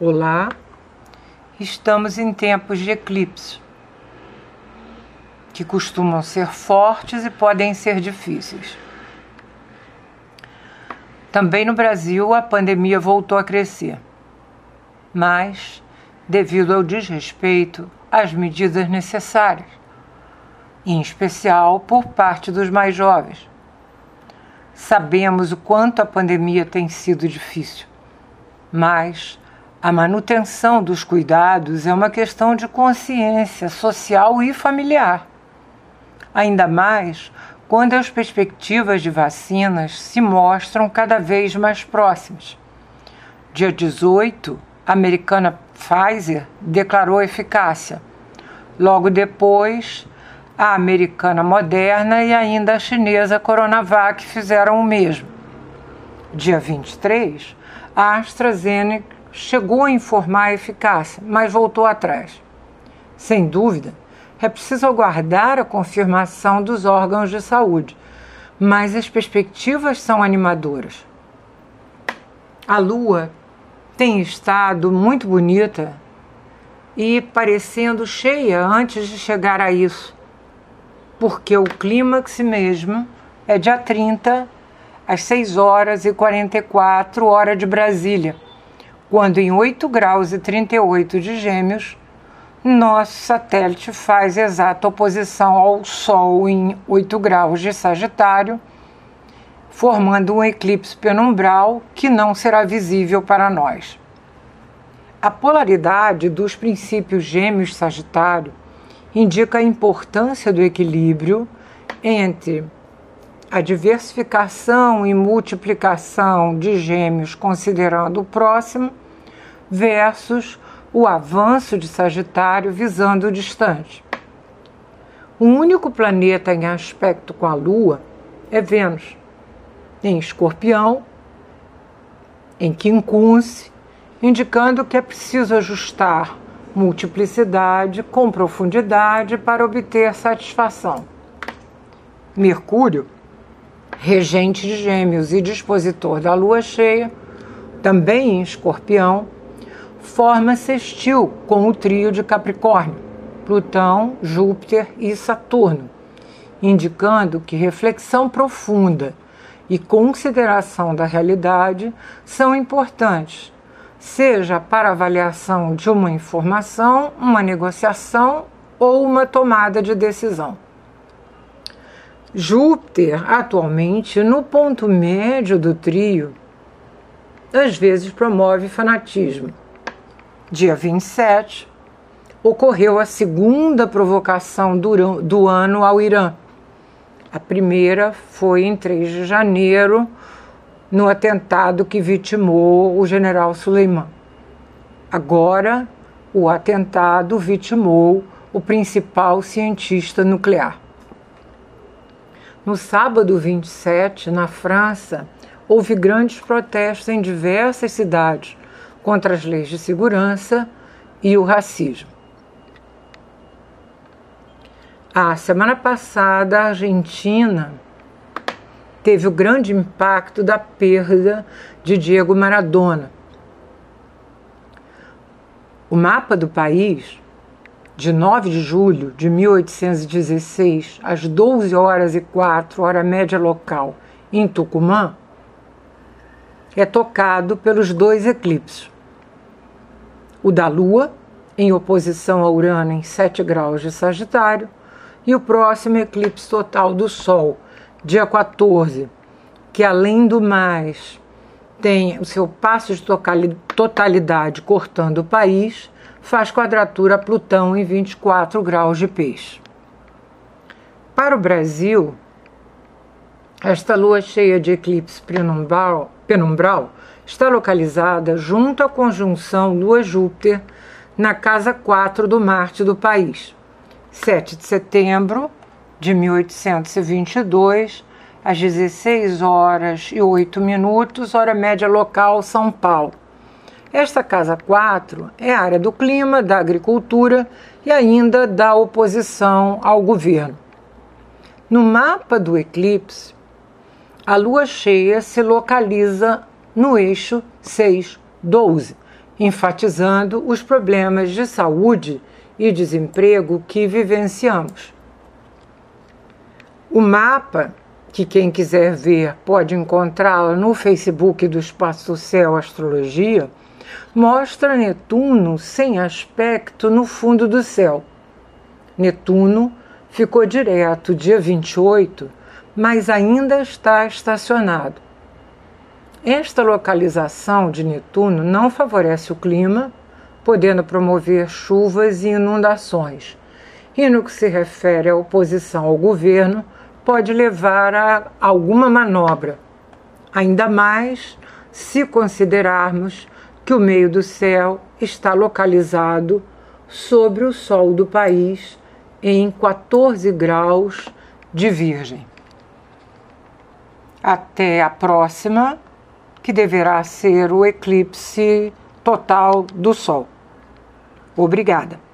Olá, estamos em tempos de eclipse, que costumam ser fortes e podem ser difíceis. Também no Brasil, a pandemia voltou a crescer, mas devido ao desrespeito às medidas necessárias, em especial por parte dos mais jovens. Sabemos o quanto a pandemia tem sido difícil, mas a manutenção dos cuidados é uma questão de consciência social e familiar. Ainda mais quando as perspectivas de vacinas se mostram cada vez mais próximas. Dia 18, a americana Pfizer declarou eficácia. Logo depois, a americana Moderna e ainda a chinesa Coronavac fizeram o mesmo. Dia 23, a AstraZeneca chegou a informar a eficácia, mas voltou atrás. Sem dúvida, é preciso aguardar a confirmação dos órgãos de saúde, mas as perspectivas são animadoras. A lua tem estado muito bonita e parecendo cheia antes de chegar a isso, porque o clímax mesmo é dia 30, às 6 horas e 44 hora de Brasília quando em 8 graus e 38 de Gêmeos, nosso satélite faz exata oposição ao Sol em 8 graus de Sagitário, formando um eclipse penumbral que não será visível para nós. A polaridade dos princípios Gêmeos Sagitário indica a importância do equilíbrio entre a diversificação e multiplicação de gêmeos considerando o próximo, versus o avanço de Sagitário visando o distante. O único planeta em aspecto com a Lua é Vênus, em Escorpião, em Quincunce, indicando que é preciso ajustar multiplicidade com profundidade para obter satisfação. Mercúrio regente de Gêmeos e dispositor da lua cheia, também em Escorpião, forma sextil com o trio de Capricórnio, Plutão, Júpiter e Saturno, indicando que reflexão profunda e consideração da realidade são importantes, seja para avaliação de uma informação, uma negociação ou uma tomada de decisão. Júpiter, atualmente, no ponto médio do trio, às vezes promove fanatismo. Dia 27, ocorreu a segunda provocação do, ano ao Irã. A primeira foi em 3 de janeiro, no atentado que vitimou o general Suleiman. Agora, o atentado vitimou o principal cientista nuclear. No sábado 27, na França, houve grandes protestos em diversas cidades contra as leis de segurança e o racismo. A semana passada, a Argentina teve o grande impacto da perda de Diego Maradona. O mapa do país de 9 de julho de 1816, às 12 horas e 4, hora média local, em Tucumã, é tocado pelos dois eclipses. O da Lua, em oposição a Urano em 7 graus de Sagitário, e o próximo eclipse total do Sol, dia 14, que além do mais tem o seu passo de totalidade cortando o país faz quadratura a Plutão em 24 graus de peixe. Para o Brasil, esta lua cheia de eclipse penumbral, penumbral está localizada junto à conjunção Lua-Júpiter na casa 4 do Marte do país. 7 de setembro de 1822, às 16 horas e 8 minutos, hora média local, São Paulo. Esta casa 4 é área do clima, da agricultura e ainda da oposição ao governo. No mapa do eclipse, a lua cheia se localiza no eixo 6-12, enfatizando os problemas de saúde e desemprego que vivenciamos. O mapa, que quem quiser ver pode encontrá-lo no Facebook do Espaço Céu Astrologia, mostra Netuno sem aspecto no fundo do céu. Netuno ficou direto dia 28, mas ainda está estacionado. Esta localização de Netuno não favorece o clima, podendo promover chuvas e inundações. E no que se refere à oposição ao governo, pode levar a alguma manobra, ainda mais se considerarmos que o meio do céu está localizado sobre o sol do país em 14 graus de Virgem. Até a próxima, que deverá ser o eclipse total do Sol. Obrigada.